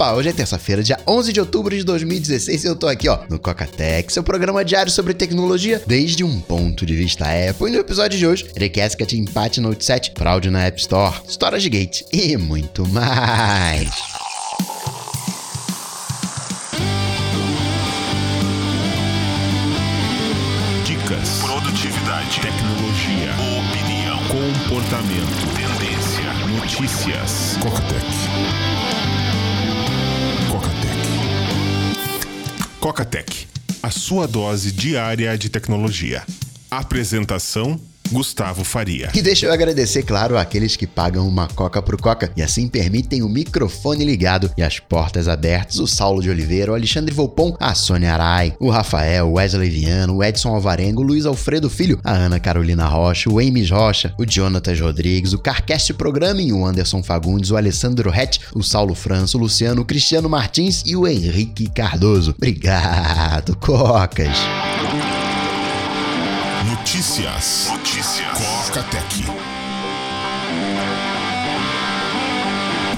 Opa, hoje é terça-feira, dia 11 de outubro de 2016 e eu tô aqui, ó, no Coca-Tech, seu programa diário sobre tecnologia desde um ponto de vista Apple. E no episódio de hoje, Recascat Empate Note 7, fraude na App Store, Storage Gate e muito mais. Dicas, produtividade, tecnologia, opinião, comportamento, tendência, notícias. Coca-Tech. Coca-Tech. Coca-Tech, a sua dose diária de tecnologia. Apresentação Gustavo Faria. E deixa eu agradecer, claro, àqueles que pagam uma coca pro Coca e assim permitem o microfone ligado e as portas abertas. O Saulo de Oliveira, o Alexandre Volpon, a Sônia Arai, o Rafael, o Wesley Viano, o Edson Alvarengo, o Luiz Alfredo Filho, a Ana Carolina Rocha, o Ames Rocha, o Jonatas Rodrigues, o Carcast Programming, o Anderson Fagundes, o Alessandro Rett, o Saulo França, o Luciano, o Cristiano Martins e o Henrique Cardoso. Obrigado, Cocas! Notícias. Notícias. Coca-Tech.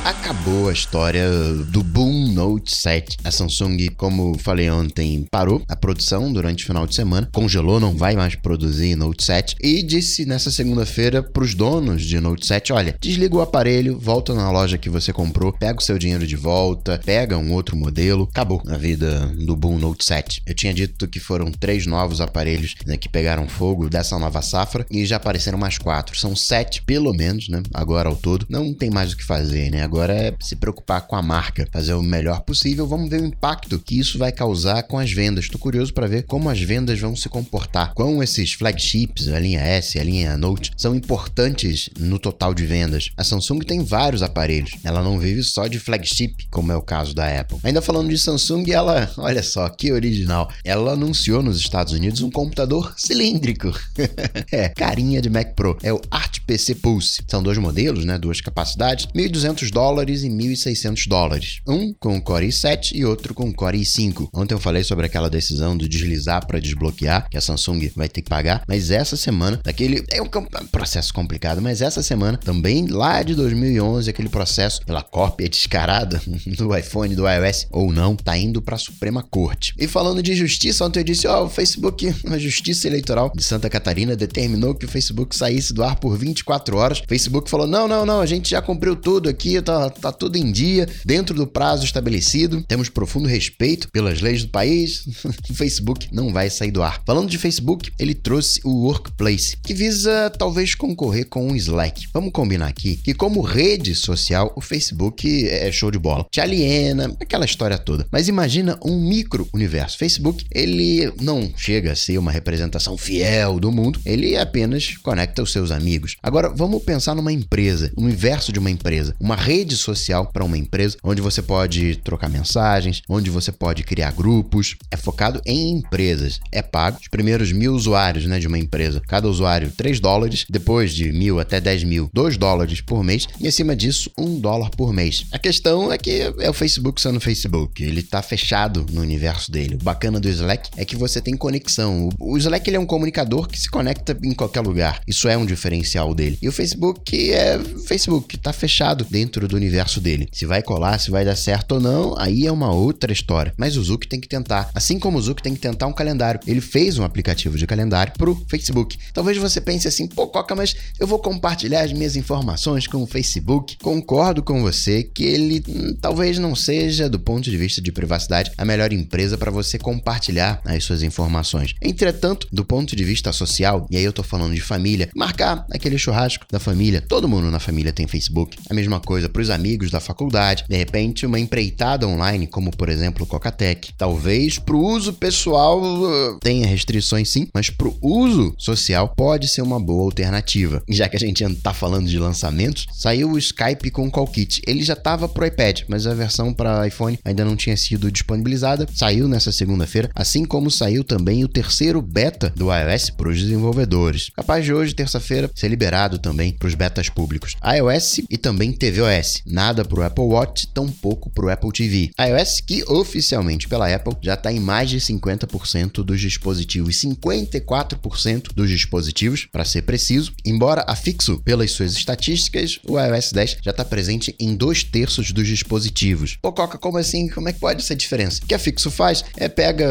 Acabou a história do Boom Note 7. A Samsung, como falei ontem, parou a produção durante o final de semana, congelou, não vai mais produzir Note 7 e disse nessa segunda-feira para os donos de Note 7: olha, desliga o aparelho, volta na loja que você comprou, pega o seu dinheiro de volta, pega um outro modelo. Acabou a vida do Boom Note 7. Eu tinha dito que foram três novos aparelhos né, que pegaram fogo dessa nova safra e já apareceram mais quatro. São sete, pelo menos, né? Agora ao todo. Não tem mais o que fazer, né? Agora é se preocupar com a marca, fazer o melhor possível. Vamos ver o impacto que isso vai causar com as vendas. Estou curioso para ver como as vendas vão se comportar. Como esses flagships, a linha S, a linha Note, são importantes no total de vendas. A Samsung tem vários aparelhos. Ela não vive só de flagship, como é o caso da Apple. Ainda falando de Samsung, ela, olha só, que original. Ela anunciou nos Estados Unidos um computador cilíndrico. é, carinha de Mac Pro. É o Art PC Pulse. São dois modelos, né? Duas capacidades. 1.200 dólares e 1.600 dólares. Um com Core i7 e outro com Core i5. Ontem eu falei sobre aquela decisão do deslizar para desbloquear, que a Samsung vai ter que pagar, mas essa semana, daquele é um processo complicado, mas essa semana também lá de 2011, aquele processo pela cópia descarada do iPhone do iOS ou não, tá indo para a Suprema Corte. E falando de justiça, ontem eu disse, ó, oh, o Facebook, a Justiça Eleitoral de Santa Catarina determinou que o Facebook saísse do ar por 24 horas. O Facebook falou: "Não, não, não, a gente já cumpriu tudo aqui, tá, tá tudo em dia, dentro do prazo estabelecido. Temos profundo respeito pelas leis do país. o Facebook não vai sair do ar. Falando de Facebook, ele trouxe o Workplace, que visa talvez concorrer com o Slack. Vamos combinar aqui que, como rede social, o Facebook é show de bola. Te aliena, aquela história toda. Mas imagina um micro universo. Facebook, ele não chega a ser uma representação fiel do mundo, ele apenas conecta os seus amigos. Agora, vamos pensar numa empresa, o universo de uma empresa, uma rede social para uma empresa, onde você pode trocar mensagens, onde você pode criar grupos. É focado em empresas. É pago os primeiros mil usuários né, de uma empresa. Cada usuário 3 dólares, depois de mil até 10 mil, 2 dólares por mês, e acima disso, 1 dólar por mês. A questão é que é o Facebook sendo Facebook. Ele está fechado no universo dele. O bacana do Slack é que você tem conexão. O Slack ele é um comunicador que se conecta em qualquer lugar. Isso é um diferencial dele. E o Facebook é Facebook, está fechado dentro do universo dele. Se vai colar, se vai dar certo ou não, aí é uma outra história. Mas o Zuck tem que tentar. Assim como o Zuck tem que tentar um calendário. Ele fez um aplicativo de calendário pro Facebook. Talvez você pense assim, pô, Coca, mas eu vou compartilhar as minhas informações com o Facebook. Concordo com você que ele hum, talvez não seja, do ponto de vista de privacidade, a melhor empresa para você compartilhar as suas informações. Entretanto, do ponto de vista social, e aí eu tô falando de família, marcar aquele churrasco da família. Todo mundo na família tem Facebook. A mesma coisa para os amigos da faculdade. De repente, uma empreitada online, como por exemplo o Cocatec. Talvez para o uso pessoal uh, tenha restrições sim, mas para o uso social pode ser uma boa alternativa. Já que a gente tá falando de lançamentos, saiu o Skype com o CallKit. Ele já estava pro iPad, mas a versão para iPhone ainda não tinha sido disponibilizada. Saiu nessa segunda-feira, assim como saiu também o terceiro beta do iOS para os desenvolvedores. Capaz de hoje, terça-feira, ser liberado também para os betas públicos. iOS e também tvOS. iOS. Nada pro Apple Watch, tampouco pro Apple TV. iOS que oficialmente pela Apple já está em mais de 50% dos dispositivos, 54% dos dispositivos, para ser preciso. Embora a Fixo, pelas suas estatísticas, o iOS 10 já está presente em dois terços dos dispositivos. Pô, Coca, como assim? Como é que pode essa diferença? O que a Fixo faz é pega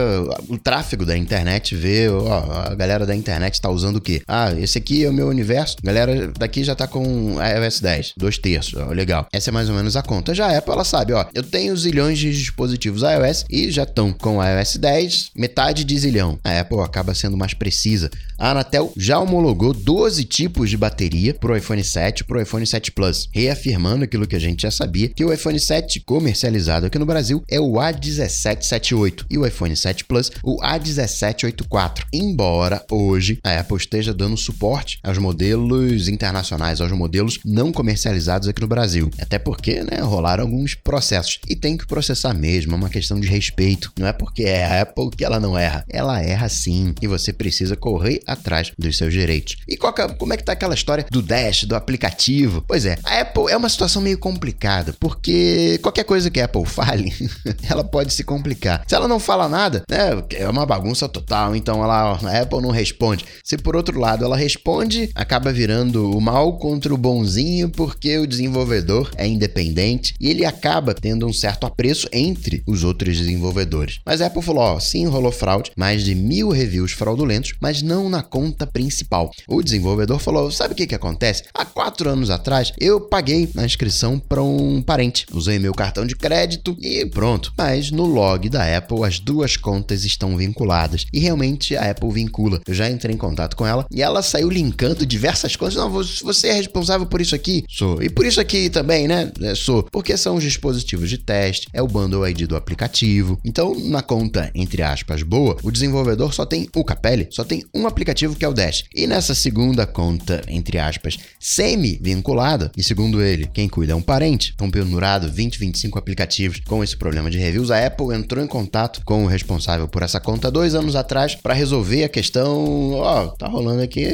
o tráfego da internet, vê, ó, a galera da internet está usando o quê? Ah, esse aqui é o meu universo, a galera daqui já está com iOS 10, dois terços, ó, legal. Essa é mais ou menos a conta. Já a Apple, ela sabe, ó, eu tenho zilhões de dispositivos iOS e já estão com o iOS 10, metade de zilhão. A Apple acaba sendo mais precisa. A Anatel já homologou 12 tipos de bateria para o iPhone 7 e para o iPhone 7 Plus, reafirmando aquilo que a gente já sabia, que o iPhone 7 comercializado aqui no Brasil é o A1778 e o iPhone 7 Plus o A1784. Embora hoje a Apple esteja dando suporte aos modelos internacionais, aos modelos não comercializados aqui no Brasil. Até porque, né, rolaram alguns processos e tem que processar mesmo, é uma questão de respeito. Não é porque é a Apple que ela não erra. Ela erra sim e você precisa correr atrás dos seus direitos. E que, é, como é que tá aquela história do Dash, do aplicativo? Pois é, a Apple é uma situação meio complicada, porque qualquer coisa que a Apple fale, ela pode se complicar. Se ela não fala nada, né, é uma bagunça total, então ela, a Apple não responde. Se por outro lado ela responde, acaba virando o mal contra o bonzinho, porque o desenvolvedor é independente e ele acaba tendo um certo apreço entre os outros desenvolvedores. Mas a Apple falou: ó, sim, rolou fraude, mais de mil reviews fraudulentos, mas não na conta principal. O desenvolvedor falou: sabe o que, que acontece? Há quatro anos atrás eu paguei a inscrição para um parente, usei meu cartão de crédito e pronto. Mas no log da Apple as duas contas estão vinculadas e realmente a Apple vincula. Eu já entrei em contato com ela e ela saiu linkando diversas coisas. Não, você é responsável por isso aqui? Sou. E por isso aqui também, né? É, sou. Porque são os dispositivos de teste, é o bundle ID do aplicativo. Então, na conta, entre aspas, boa, o desenvolvedor só tem o Capelli, só tem um aplicativo que é o Dash. E nessa segunda conta, entre aspas, semi-vinculada, e segundo ele, quem cuida é um parente, estão pendurado 20, 25 aplicativos com esse problema de reviews, a Apple entrou em contato com o responsável por essa conta dois anos atrás para resolver a questão, ó, oh, tá rolando aqui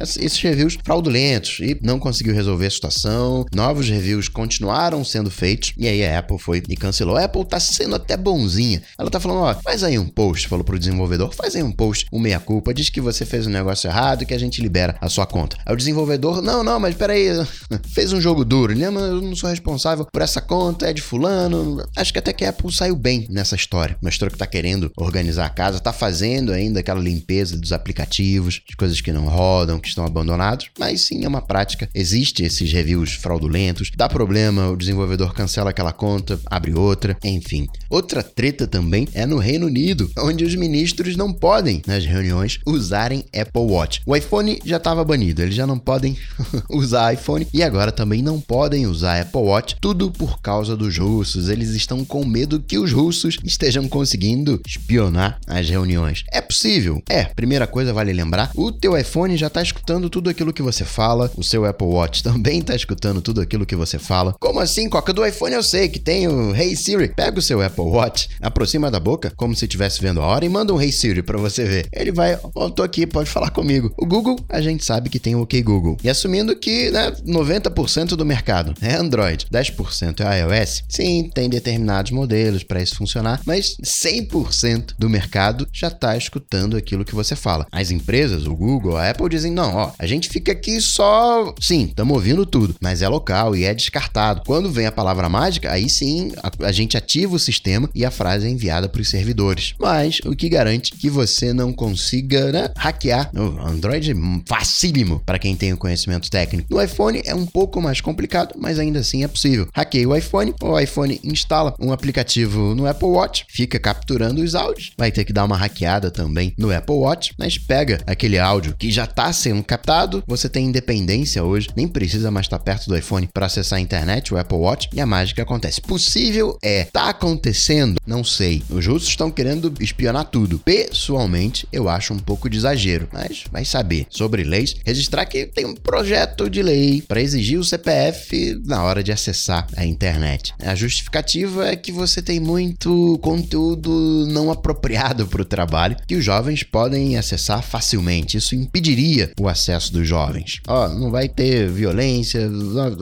esses reviews fraudulentos e não conseguiu resolver a situação. Novos reviews continuaram sendo feitos e aí a Apple foi e cancelou. A Apple tá sendo até bonzinha. Ela tá falando, ó, faz aí um post, falou pro desenvolvedor, faz aí um post, um meia culpa, diz que você fez um negócio errado que a gente libera a sua conta. Aí o desenvolvedor, não, não, mas peraí, fez um jogo duro, né? Mas eu não sou responsável por essa conta, é de fulano. Acho que até que a Apple saiu bem nessa história. Mostrou que tá querendo organizar a casa, tá fazendo ainda aquela limpeza dos aplicativos, de coisas que não rodam, que estão abandonados, mas sim é uma prática. Existe esses reviews fraudulentos, dá problema, o desenvolvedor cancela aquela conta, abre outra, enfim. Outra treta também é no Reino Unido, onde os ministros não podem, nas reuniões, usarem Apple Watch. O iPhone já estava banido, eles já não podem usar iPhone e agora também não podem usar Apple Watch, tudo por causa dos russos. Eles estão com medo que os russos estejam conseguindo espionar as reuniões. É possível? É. Primeira coisa, vale lembrar, o teu iPhone já está escutando tudo aquilo que você fala, o seu Apple Watch também está escutando tudo aquilo que você fala. Como assim, Coca? Do iPhone eu sei que tem o Hey Siri. Pega o seu Apple Watch, aproxima da boca, como se estivesse vendo a hora, e manda um Hey Siri para você ver. Ele vai, ó, oh, tô aqui, pode falar comigo. O Google, a gente sabe que tem o OK Google. E assumindo que, né, 90% do mercado é Android, 10% é iOS, sim, tem determinados modelos para isso funcionar, mas 100% do mercado já está escutando aquilo que você fala. As empresas, o Google, a Apple dizem: não, ó, a gente fica aqui só. Sim, estamos ouvindo tudo, mas é local e é descartado. Quando vem a palavra mágica, aí sim a, a gente ativa o sistema e a frase é enviada para os servidores. Mas o que garante que você não consiga né, hackear o Android facílimo para quem tem o conhecimento técnico. No iPhone é um pouco mais complicado, mas ainda assim é possível. Hackeia o iPhone, o iPhone instala um aplicativo no Apple Watch, fica capturando os áudios, vai ter que dar uma hackeada também no Apple Watch, mas pega aquele áudio que já está sendo captado, você tem independência hoje, nem precisa mais estar perto do iPhone para acessar a internet, o Apple Watch, e a mágica acontece. Possível é, tá acontecendo? Não sei. Os russos estão querendo espionar tudo. Pessoalmente, eu acho um pouco de exagero, mas vai saber. Sobre leis, registrar que tem um projeto de lei para exigir o CPF na hora de acessar a internet. A justificativa é que você tem muito conteúdo não apropriado para o trabalho que os jovens podem acessar facilmente. Isso impediria o acesso dos jovens. Ó, não vai ter violência,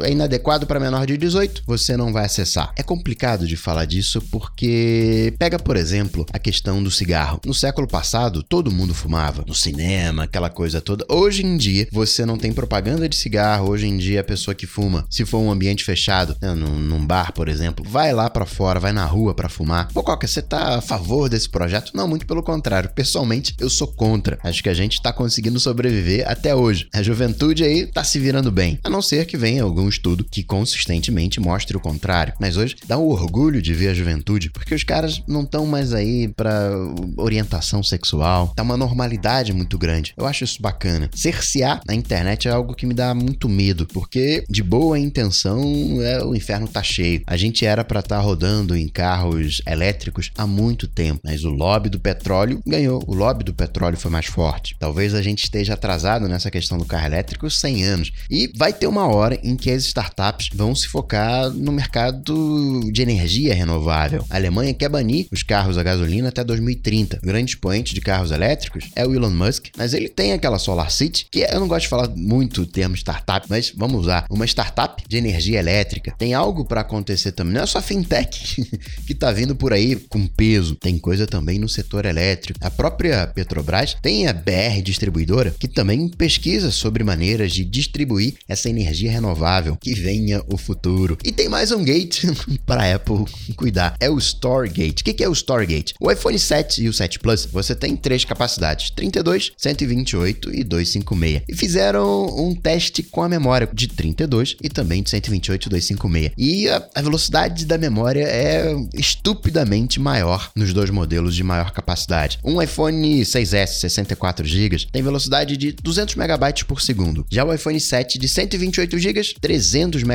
é inadequado adequado para menor de 18, você não vai acessar. É complicado de falar disso porque pega, por exemplo, a questão do cigarro. No século passado, todo mundo fumava, no cinema, aquela coisa toda. Hoje em dia, você não tem propaganda de cigarro. Hoje em dia, a pessoa que fuma, se for um ambiente fechado, né, num, num bar, por exemplo, vai lá para fora, vai na rua para fumar. Pô, Coca, você tá a favor desse projeto? Não, muito pelo contrário. Pessoalmente, eu sou contra. Acho que a gente tá conseguindo sobreviver até hoje. A juventude aí tá se virando bem. A não ser que venha algum estudo que consistentemente mostre o contrário. Mas hoje dá um orgulho de ver a juventude, porque os caras não estão mais aí para orientação sexual. Tá uma normalidade muito grande. Eu acho isso bacana. Cercear na internet é algo que me dá muito medo, porque de boa intenção é, o inferno tá cheio. A gente era para estar tá rodando em carros elétricos há muito tempo, mas o lobby do petróleo ganhou. O lobby do petróleo foi mais forte. Talvez a gente esteja atrasado nessa questão do carro elétrico 100 anos. E vai ter uma hora em que as startups vão se focar no mercado de energia renovável. A Alemanha quer banir os carros a gasolina até 2030. O grande expoente de carros elétricos é o Elon Musk, mas ele tem aquela Solar City, que eu não gosto de falar muito o termo startup, mas vamos usar uma startup de energia elétrica. Tem algo para acontecer também. Não é só fintech que tá vindo por aí com peso. Tem coisa também no setor elétrico. A própria Petrobras tem a BR Distribuidora, que também pesquisa sobre maneiras de distribuir essa energia renovável. Que o futuro. E tem mais um gate para Apple cuidar. É o Storegate. O que é o Storegate? O iPhone 7 e o 7 Plus, você tem três capacidades: 32, 128 e 256. E fizeram um teste com a memória de 32 e também de 128 e 256. E a, a velocidade da memória é estupidamente maior nos dois modelos de maior capacidade. Um iPhone 6S 64 GB tem velocidade de 200 MB por segundo. Já o iPhone 7 de 128 GB, 300 MB,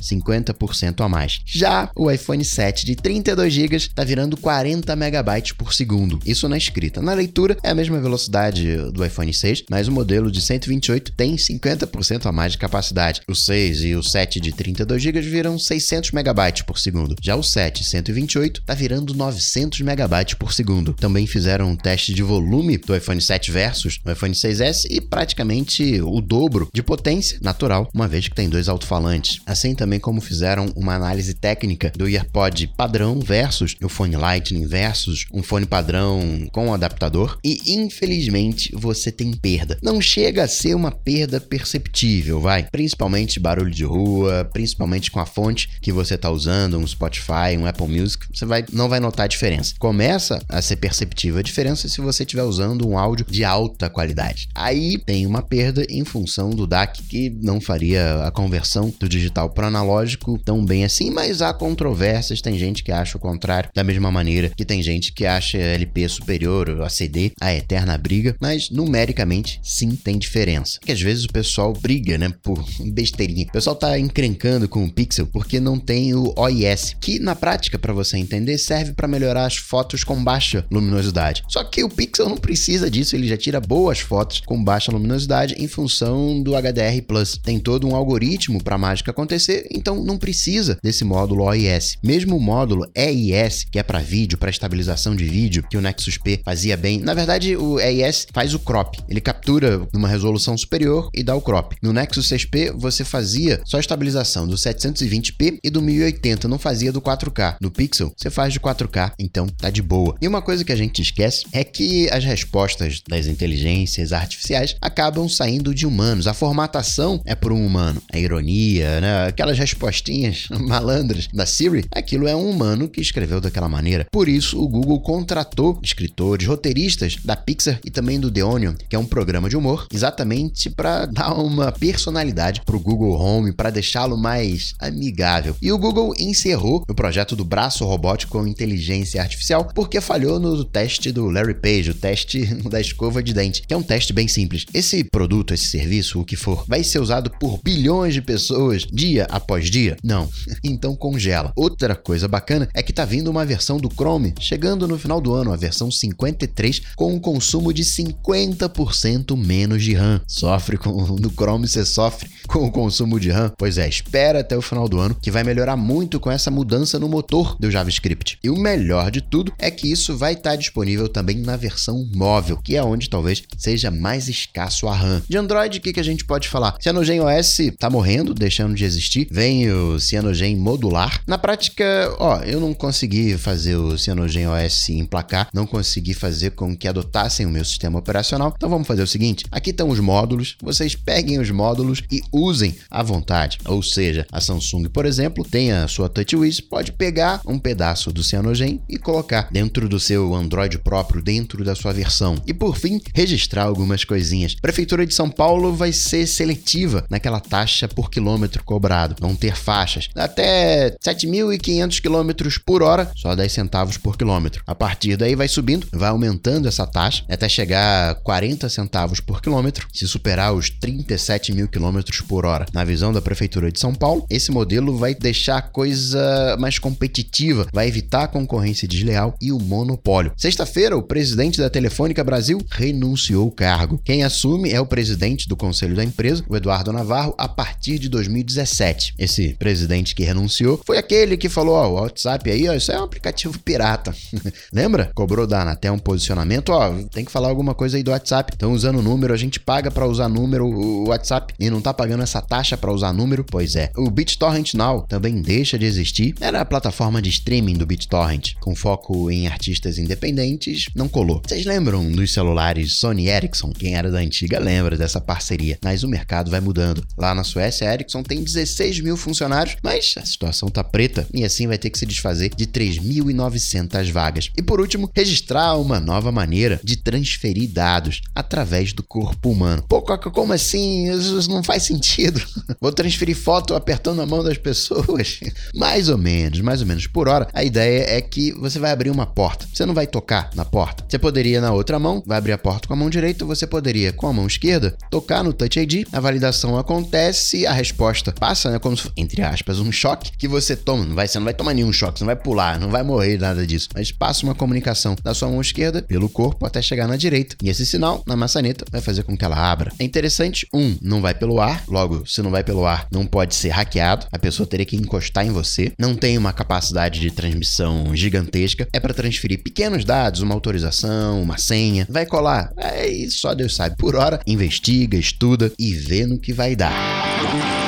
50% a mais. Já o iPhone 7 de 32 GB está virando 40 MB por segundo. Isso na escrita. Na leitura é a mesma velocidade do iPhone 6, mas o modelo de 128 tem 50% a mais de capacidade. O 6 e o 7 de 32 GB viram 600 MB por segundo. Já o 7 128 está virando 900 MB por segundo. Também fizeram um teste de volume do iPhone 7 versus o iPhone 6S e praticamente o dobro de potência natural, uma vez que tem dois alto-falantes. Assim também como fizeram uma análise técnica do AirPod padrão versus o fone Lightning versus um fone padrão com adaptador e infelizmente você tem perda. Não chega a ser uma perda perceptível, vai? Principalmente barulho de rua, principalmente com a fonte que você está usando, um Spotify, um Apple Music, você vai, não vai notar a diferença. Começa a ser perceptível a diferença se você estiver usando um áudio de alta qualidade. Aí tem uma perda em função do DAC que não faria a conversão do digital para analógico tão bem assim, mas há controvérsias, tem gente que acha o contrário, da mesma maneira que tem gente que acha LP superior a CD, a eterna briga, mas numericamente sim tem diferença. Que às vezes o pessoal briga, né, por besteirinha. O pessoal tá encrencando com o Pixel porque não tem o OIS, que na prática, para você entender, serve para melhorar as fotos com baixa luminosidade. Só que o Pixel não precisa disso, ele já tira boas fotos com baixa luminosidade em função do HDR. Tem todo um algoritmo para a mágica acontecer, então não precisa desse módulo OIS. Mesmo o módulo EIS, que é para vídeo, para estabilização de vídeo, que o Nexus P fazia bem. Na verdade, o EIS faz o crop. Ele captura numa resolução superior e dá o crop. No Nexus 6P, você fazia só a estabilização do 720p e do 1080, não fazia do 4K. No Pixel, você faz de 4K, então tá de boa. E uma coisa que a gente esquece é que as respostas das inteligências artificiais acabam saindo de humanos. A formatação é por um humano. A ironia, né? Aquelas respostinhas malandras da Siri, aquilo é um humano que escreveu daquela maneira. Por isso, o Google contratou escritores, roteiristas da Pixar e também do The Onion, que é um programa de humor, exatamente para dar uma personalidade pro Google Home, para deixá-lo mais amigável. E o Google encerrou o projeto do braço robótico com inteligência artificial porque falhou no teste do Larry Page, o teste da escova de dente, que é um teste bem simples. Esse produto, esse serviço, o que for, vai ser usado por bilhões de pessoas dia após dia? Não. Então congela. Outra coisa bacana é que tá vindo uma versão do Chrome chegando no final do ano, a versão 53, com um consumo de 50% menos de RAM. Sofre com no Chrome você sofre com o consumo de RAM? Pois é, espera até o final do ano que vai melhorar muito com essa mudança no motor do JavaScript. E o melhor de tudo é que isso vai estar disponível também na versão móvel, que é onde talvez seja mais escasso a RAM. De Android, o que, que a gente pode falar? Se a Cyanogen OS tá morrendo, deixando deixando de existir. Vem o Cyanogen modular. Na prática, ó, eu não consegui fazer o Cyanogen OS emplacar, não consegui fazer com que adotassem o meu sistema operacional. Então vamos fazer o seguinte: aqui estão os módulos, vocês peguem os módulos e usem à vontade. Ou seja, a Samsung, por exemplo, tem a sua TouchWiz, pode pegar um pedaço do Cyanogen e colocar dentro do seu Android próprio, dentro da sua versão. E por fim, registrar algumas coisinhas. Prefeitura de São Paulo vai ser seletiva naquela taxa por quilômetro cobrado. Vão ter faixas até 7.500 km por hora, só 10 centavos por quilômetro. A partir daí vai subindo, vai aumentando essa taxa até chegar a 40 centavos por quilômetro. Se superar os 37 mil quilômetros por hora na visão da Prefeitura de São Paulo, esse modelo vai deixar a coisa mais competitiva, vai evitar a concorrência desleal e o monopólio. Sexta-feira, o presidente da Telefônica Brasil renunciou ao cargo. Quem assume é o presidente do conselho da empresa, o Eduardo Navarro, a partir de 2017. Esse presidente que renunciou foi aquele que falou: ó, o WhatsApp aí, ó, isso é um aplicativo pirata. Lembra? Cobrou da Anatel um posicionamento, ó, tem que falar alguma coisa aí do WhatsApp. Estão usando número, a gente paga para usar número, o WhatsApp, e não tá pagando essa taxa para usar número? Pois é. O BitTorrent Now também deixa de existir. Era a plataforma de streaming do BitTorrent, com foco em artistas independentes, não colou. Vocês lembram dos celulares Sony Ericsson? Quem era da antiga lembra dessa parceria. Mas o mercado vai mudando. Lá na Suécia, Ericsson tem 16 mil funcionários, mas a situação tá preta e assim vai ter que se desfazer de 3.900 vagas. E por último, registrar uma nova maneira de transferir dados através do corpo humano. Pô, como assim? Isso não faz sentido. Vou transferir foto apertando a mão das pessoas? mais ou menos, mais ou menos. Por hora, a ideia é que você vai abrir uma porta. Você não vai tocar na porta. Você poderia na outra mão, vai abrir a porta com a mão direita, você poderia com a mão esquerda tocar no Touch ID, a validação acontece, a resposta passa, né, como se, entre aspas, um choque que você toma, não vai, você não vai tomar nenhum choque, você não vai pular, não vai morrer nada disso, mas passa uma comunicação da sua mão esquerda pelo corpo até chegar na direita. E esse sinal na maçaneta vai fazer com que ela abra. É interessante, um, não vai pelo ar, logo, se não vai pelo ar, não pode ser hackeado, a pessoa teria que encostar em você, não tem uma capacidade de transmissão gigantesca, é para transferir pequenos dados, uma autorização, uma senha, vai colar, é só Deus sabe. Por hora, investiga, estuda e vê no que vai dar.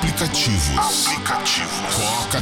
Aplicativos. Aplicativos. Coca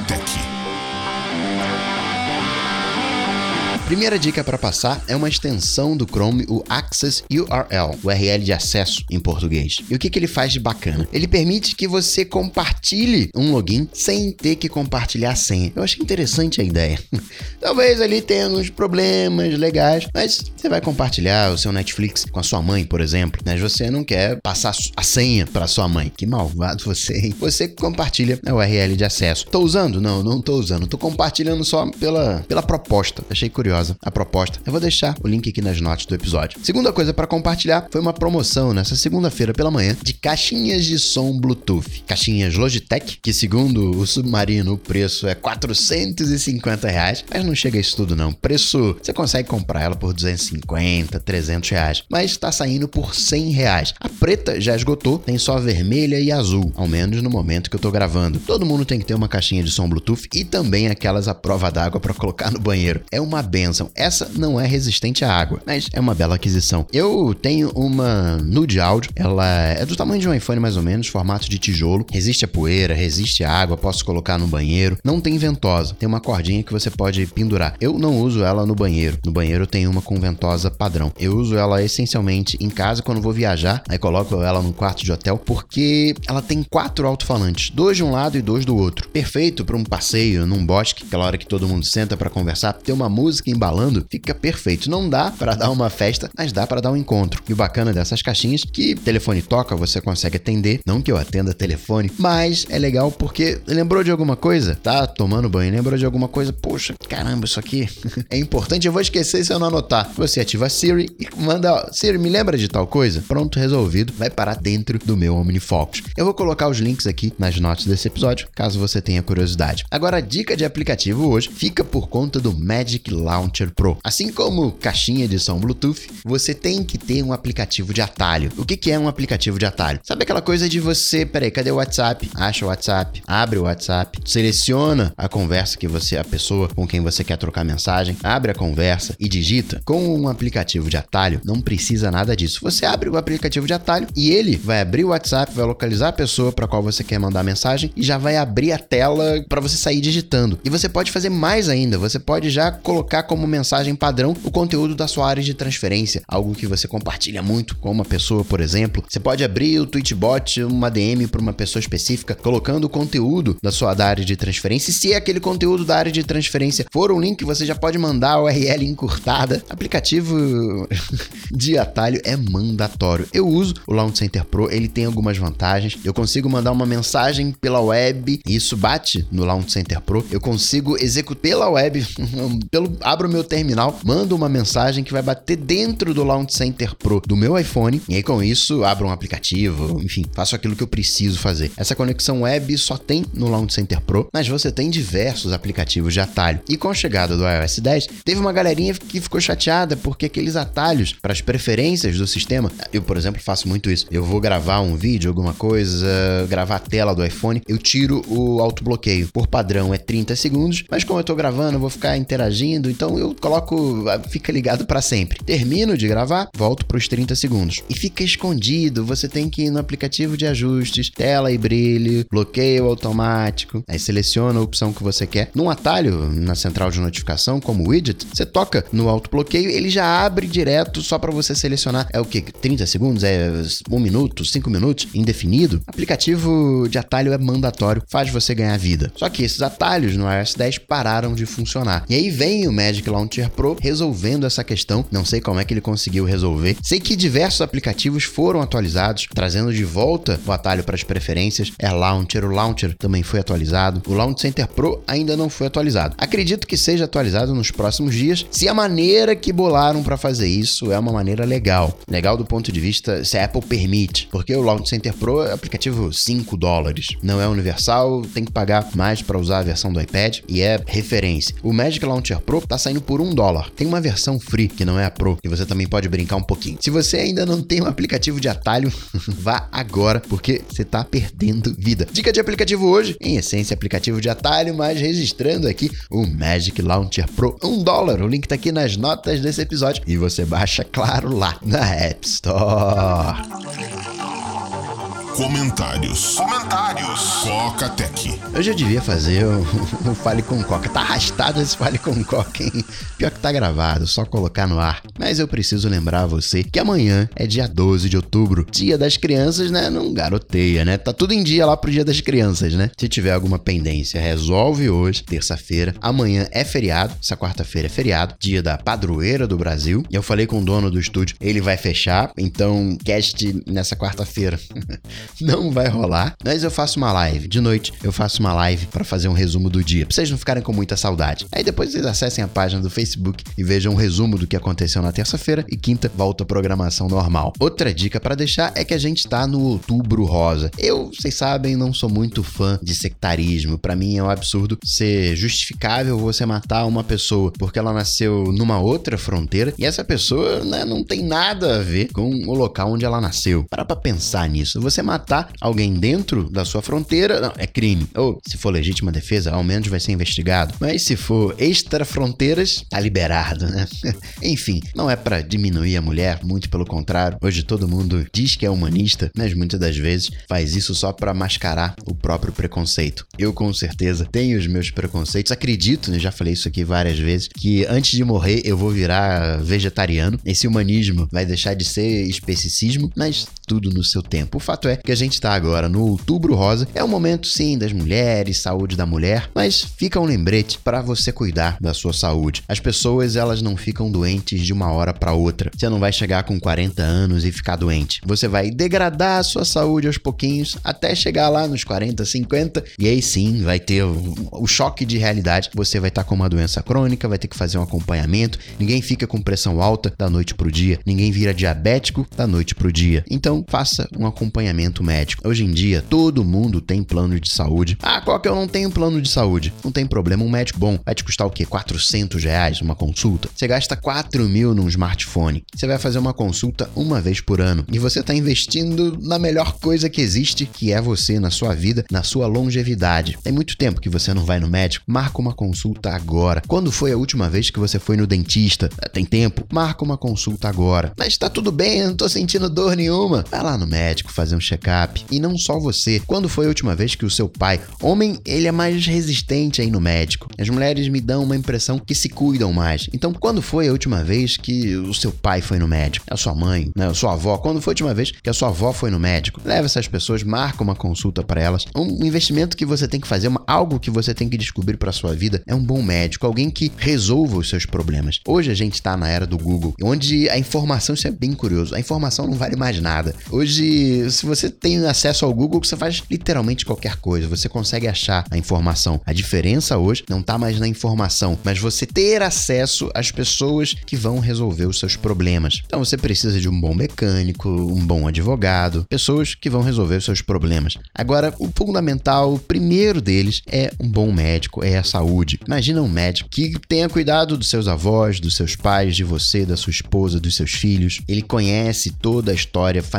Primeira dica para passar é uma extensão do Chrome, o Access URL, URL de acesso em português. E o que, que ele faz de bacana? Ele permite que você compartilhe um login sem ter que compartilhar a senha. Eu achei interessante a ideia. Talvez ali tenha uns problemas legais, mas você vai compartilhar o seu Netflix com a sua mãe, por exemplo, mas você não quer passar a senha para sua mãe. Que malvado você, hein? Você compartilha a URL de acesso. Tô usando? Não, não tô usando. Tô compartilhando só pela, pela proposta. Achei curioso curiosa a proposta. Eu vou deixar o link aqui nas notas do episódio. Segunda coisa para compartilhar foi uma promoção nessa segunda-feira pela manhã de caixinhas de som Bluetooth. Caixinhas Logitech, que segundo o Submarino o preço é 450 reais, mas não chega a isso tudo não. Preço, você consegue comprar ela por 250, 300 reais, mas está saindo por 100 reais. A preta já esgotou, tem só vermelha e azul, ao menos no momento que eu tô gravando. Todo mundo tem que ter uma caixinha de som Bluetooth e também aquelas à prova d'água para colocar no banheiro. É uma benção essa não é resistente à água, mas é uma bela aquisição. Eu tenho uma Nude Audio, ela é do tamanho de um iPhone mais ou menos, formato de tijolo, resiste a poeira, resiste à água, posso colocar no banheiro, não tem ventosa, tem uma cordinha que você pode pendurar. Eu não uso ela no banheiro, no banheiro tem uma com ventosa padrão. Eu uso ela essencialmente em casa quando vou viajar, aí coloco ela no quarto de hotel, porque ela tem quatro alto-falantes, dois de um lado e dois do outro. Perfeito para um passeio num bosque, aquela hora que todo mundo senta para conversar, ter uma música embalando, fica perfeito. Não dá para dar uma festa, mas dá para dar um encontro. E o bacana dessas caixinhas que telefone toca, você consegue atender, não que eu atenda telefone, mas é legal porque lembrou de alguma coisa? Tá tomando banho, lembrou de alguma coisa? Poxa, caramba, isso aqui é importante, eu vou esquecer se eu não anotar. Você ativa a Siri e manda, ó, Siri, me lembra de tal coisa? Pronto, resolvido, vai parar dentro do meu OmniFocus. Eu vou colocar os links aqui nas notas desse episódio, caso você tenha curiosidade. Agora, a dica de aplicativo hoje fica por conta do Magic Launch Launcher Pro. Assim como caixinha de som Bluetooth, você tem que ter um aplicativo de atalho. O que, que é um aplicativo de atalho? Sabe aquela coisa de você, peraí, cadê o WhatsApp? Acha o WhatsApp, abre o WhatsApp, seleciona a conversa que você, a pessoa com quem você quer trocar mensagem, abre a conversa e digita. Com um aplicativo de atalho, não precisa nada disso. Você abre o aplicativo de atalho e ele vai abrir o WhatsApp, vai localizar a pessoa para qual você quer mandar mensagem e já vai abrir a tela para você sair digitando. E você pode fazer mais ainda, você pode já colocar como mensagem padrão o conteúdo da sua área de transferência, algo que você compartilha muito com uma pessoa, por exemplo. Você pode abrir o Tweetbot, uma DM para uma pessoa específica, colocando o conteúdo da sua área de transferência. E se aquele conteúdo da área de transferência for um link, você já pode mandar a URL encurtada. Aplicativo de atalho é mandatório. Eu uso o Launch Center Pro, ele tem algumas vantagens. Eu consigo mandar uma mensagem pela web, e isso bate no Launch Center Pro. Eu consigo executar pela web, pelo abro meu terminal, mando uma mensagem que vai bater dentro do Launch Center Pro do meu iPhone, e aí com isso abro um aplicativo, enfim, faço aquilo que eu preciso fazer. Essa conexão web só tem no Launch Center Pro, mas você tem diversos aplicativos de atalho. E com a chegada do iOS 10, teve uma galerinha que ficou chateada porque aqueles atalhos para as preferências do sistema, eu, por exemplo, faço muito isso. Eu vou gravar um vídeo, alguma coisa, gravar a tela do iPhone, eu tiro o autobloqueio. Por padrão é 30 segundos, mas como eu tô gravando, eu vou ficar interagindo, então eu coloco, fica ligado para sempre. Termino de gravar, volto para os 30 segundos. E fica escondido, você tem que ir no aplicativo de ajustes, tela e brilho, bloqueio automático, aí seleciona a opção que você quer. Num atalho na central de notificação, como widget, você toca no autobloqueio, ele já abre direto só para você selecionar. É o que? 30 segundos? É um minuto? Cinco minutos? Indefinido? Aplicativo de atalho é mandatório, faz você ganhar vida. Só que esses atalhos no iOS 10 pararam de funcionar. E aí vem o Magic Launcher Pro resolvendo essa questão. Não sei como é que ele conseguiu resolver. Sei que diversos aplicativos foram atualizados, trazendo de volta o atalho para as preferências. É Launcher, o Launcher também foi atualizado. O Launch Center Pro ainda não foi atualizado. Acredito que seja atualizado nos próximos dias, se a maneira que bolaram para fazer isso é uma maneira legal. Legal do ponto de vista se a Apple permite, porque o Launch Center Pro é aplicativo 5 dólares. Não é universal, tem que pagar mais para usar a versão do iPad e é referência. O Magic Launcher Pro tá por um dólar. Tem uma versão free, que não é a Pro, que você também pode brincar um pouquinho. Se você ainda não tem um aplicativo de atalho, vá agora, porque você tá perdendo vida. Dica de aplicativo hoje, em essência, aplicativo de atalho, mas registrando aqui o Magic Launcher Pro. Um dólar, o link tá aqui nas notas desse episódio e você baixa, claro, lá na App Store. Comentários. Comentários. Coca Tech. Eu já devia fazer o, o Fale com Coca. Tá arrastado esse Fale com Coca, hein? Pior que tá gravado, só colocar no ar. Mas eu preciso lembrar você que amanhã é dia 12 de outubro, dia das crianças, né? Não garoteia, né? Tá tudo em dia lá pro dia das crianças, né? Se tiver alguma pendência, resolve hoje, terça-feira. Amanhã é feriado, essa quarta-feira é feriado, dia da padroeira do Brasil. E eu falei com o dono do estúdio, ele vai fechar, então cast nessa quarta-feira não vai rolar. Mas eu faço uma live de noite, eu faço uma live para fazer um resumo do dia, pra vocês não ficarem com muita saudade. Aí depois vocês acessem a página do Facebook e vejam um resumo do que aconteceu na terça-feira e quinta volta a programação normal. Outra dica para deixar é que a gente tá no Outubro Rosa. Eu, vocês sabem, não sou muito fã de sectarismo. Para mim é um absurdo ser justificável você matar uma pessoa porque ela nasceu numa outra fronteira e essa pessoa né, não tem nada a ver com o local onde ela nasceu. Para pra pensar nisso. Você matar alguém dentro da sua fronteira, não, é crime. Ou, se for legítima defesa, ao menos vai ser investigado. Mas se for extra-fronteiras, tá liberado, né? Enfim, não é para diminuir a mulher, muito pelo contrário. Hoje todo mundo diz que é humanista, mas muitas das vezes faz isso só para mascarar o próprio preconceito. Eu, com certeza, tenho os meus preconceitos. Acredito, né, já falei isso aqui várias vezes, que antes de morrer eu vou virar vegetariano. Esse humanismo vai deixar de ser especicismo, mas tudo no seu tempo. O fato é que a gente está agora no Outubro Rosa. É o momento, sim, das mulheres, saúde da mulher, mas fica um lembrete para você cuidar da sua saúde. As pessoas, elas não ficam doentes de uma hora para outra. Você não vai chegar com 40 anos e ficar doente. Você vai degradar a sua saúde aos pouquinhos até chegar lá nos 40, 50 e aí sim vai ter o, o choque de realidade. Você vai estar tá com uma doença crônica, vai ter que fazer um acompanhamento. Ninguém fica com pressão alta da noite pro dia. Ninguém vira diabético da noite pro dia. Então, Então, faça um acompanhamento médico. Hoje em dia, todo mundo tem plano de saúde. Ah, qual que eu não tenho plano de saúde? Não tem problema, um médico bom vai te custar o quê? 400 reais uma consulta? Você gasta 4 mil num smartphone. Você vai fazer uma consulta uma vez por ano. E você está investindo na melhor coisa que existe, que é você, na sua vida, na sua longevidade. Tem muito tempo que você não vai no médico. Marca uma consulta agora. Quando foi a última vez que você foi no dentista? Tem tempo? Marca uma consulta agora. Mas tá tudo bem, eu não tô sentindo dor nenhuma. Vai lá no médico fazer um check-up. E não só você. Quando foi a última vez que o seu pai, homem, ele é mais resistente aí no médico. As mulheres me dão uma impressão que se cuidam mais. Então, quando foi a última vez que o seu pai foi no médico? A sua mãe, né? A sua avó? Quando foi a última vez que a sua avó foi no médico? Leva essas pessoas, marca uma consulta para elas. Um investimento que você tem que fazer, uma, algo que você tem que descobrir para sua vida é um bom médico, alguém que resolva os seus problemas. Hoje a gente está na era do Google, onde a informação, isso é bem curioso, a informação não vale mais nada. Hoje, se você tem acesso ao Google, você faz literalmente qualquer coisa, você consegue achar a informação. A diferença hoje não está mais na informação, mas você ter acesso às pessoas que vão resolver os seus problemas. Então você precisa de um bom mecânico, um bom advogado, pessoas que vão resolver os seus problemas. Agora, o fundamental, o primeiro deles é um bom médico, é a saúde. Imagina um médico que tenha cuidado dos seus avós, dos seus pais, de você, da sua esposa, dos seus filhos. Ele conhece toda a história familiar.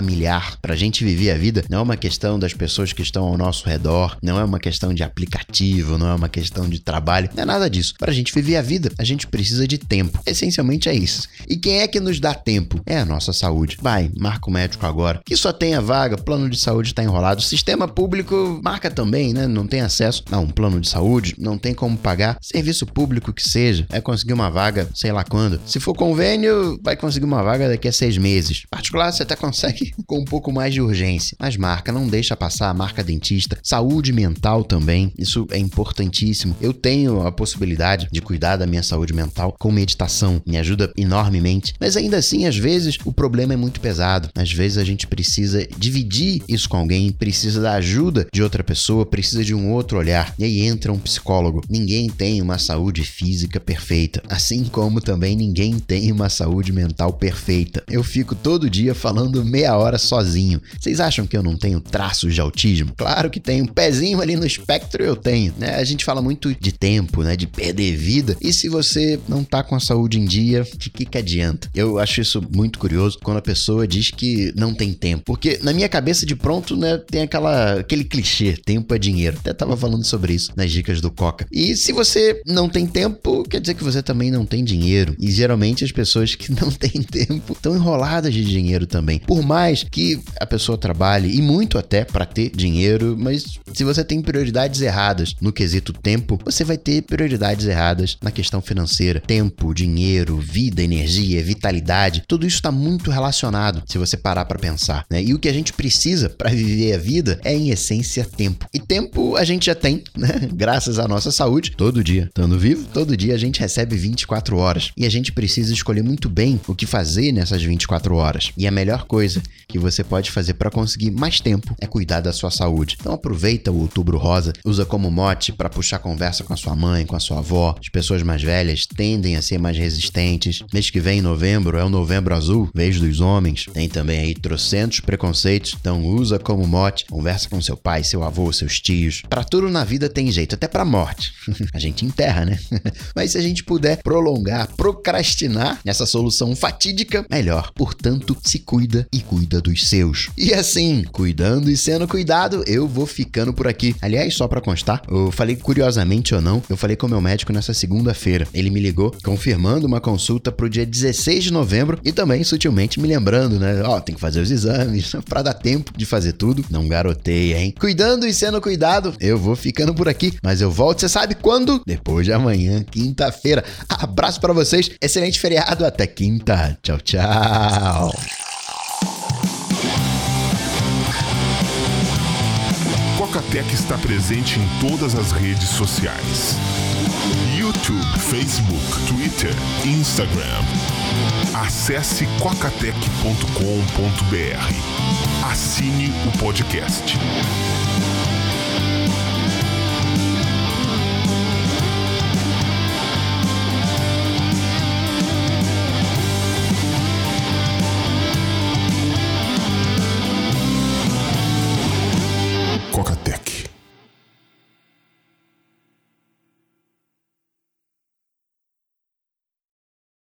Pra gente viver a vida, não é uma questão das pessoas que estão ao nosso redor, não é uma questão de aplicativo, não é uma questão de trabalho, não é nada disso. Pra gente viver a vida, a gente precisa de tempo. Essencialmente é isso. E quem é que nos dá tempo? É a nossa saúde. Vai, marca o médico agora. Que só tenha vaga, plano de saúde está enrolado. Sistema público marca também, né? Não tem acesso a um plano de saúde, não tem como pagar. Serviço público que seja, é conseguir uma vaga, sei lá quando. Se for convênio, vai conseguir uma vaga daqui a seis meses. Particular, você até consegue com um pouco mais de urgência. Mas marca, não deixa passar, marca dentista. Saúde mental também, isso é importantíssimo. Eu tenho a possibilidade de cuidar da minha saúde mental com meditação, me ajuda enormemente. Mas ainda assim, às vezes, o problema é muito pesado. Às vezes a gente precisa dividir isso com alguém, precisa da ajuda de outra pessoa, precisa de um outro olhar. E aí entra um psicólogo. Ninguém tem uma saúde física perfeita, assim como também ninguém tem uma saúde mental perfeita. Eu fico todo dia falando meia hora sozinho. Vocês acham que eu não tenho traços de autismo? Claro que tenho. Um pezinho ali no espectro eu tenho. Né? A gente fala muito de tempo, né? De perder vida. E se você não tá com a saúde em dia, de que que adianta? Eu acho isso muito curioso quando a pessoa diz que não tem tempo. Porque na minha cabeça, de pronto, né, tem aquela, aquele clichê: tempo é dinheiro. Até tava falando sobre isso nas dicas do Coca. E se você não tem tempo, quer dizer que você também não tem dinheiro. E geralmente as pessoas que não têm tempo estão enroladas de dinheiro também. Por mais que a pessoa trabalhe, e muito até para ter dinheiro, mas se você tem prioridades erradas no quesito tempo, você vai ter prioridades erradas na questão financeira. Tempo, dinheiro, vida, energia, vitalidade, tudo isso está muito relacionado se você parar para pensar. Né? E o que a gente precisa para viver a vida é, em essência, tempo. E tempo a gente já tem, né? Graças à nossa saúde, todo dia. Estando vivo, todo dia a gente recebe 24 horas. E a gente precisa escolher muito bem o que fazer nessas 24 horas. E a melhor coisa que você pode fazer para conseguir mais tempo é cuidar da sua saúde. Então aproveita o Outubro Rosa, usa como mote para puxar conversa com a sua mãe, com a sua avó. As pessoas mais velhas tendem a ser mais resistentes. Mês que vem, em novembro, é o Novembro Azul, vez dos homens. Tem também aí trocentos preconceitos, então usa como mote, conversa com seu pai, seu avô, seus tios. Para tudo na vida tem jeito, até para morte. a gente enterra, né? Mas se a gente puder prolongar, procrastinar essa solução fatídica, melhor. Portanto, se cuida e cuida dos seus. E assim, cuidando e sendo cuidado, eu vou ficando por aqui. Aliás, só para constar, eu falei curiosamente ou não, eu falei com meu médico nessa segunda-feira. Ele me ligou confirmando uma consulta pro dia 16 de novembro e também sutilmente me lembrando, né? Ó, tem que fazer os exames para dar tempo de fazer tudo. Não garotei, hein? Cuidando e sendo cuidado, eu vou ficando por aqui, mas eu volto, você sabe quando? Depois de amanhã, quinta-feira. Abraço para vocês, excelente feriado, até quinta. Tchau, tchau. Cocatec está presente em todas as redes sociais: YouTube, Facebook, Twitter, Instagram. Acesse cocatec.com.br. Assine o podcast.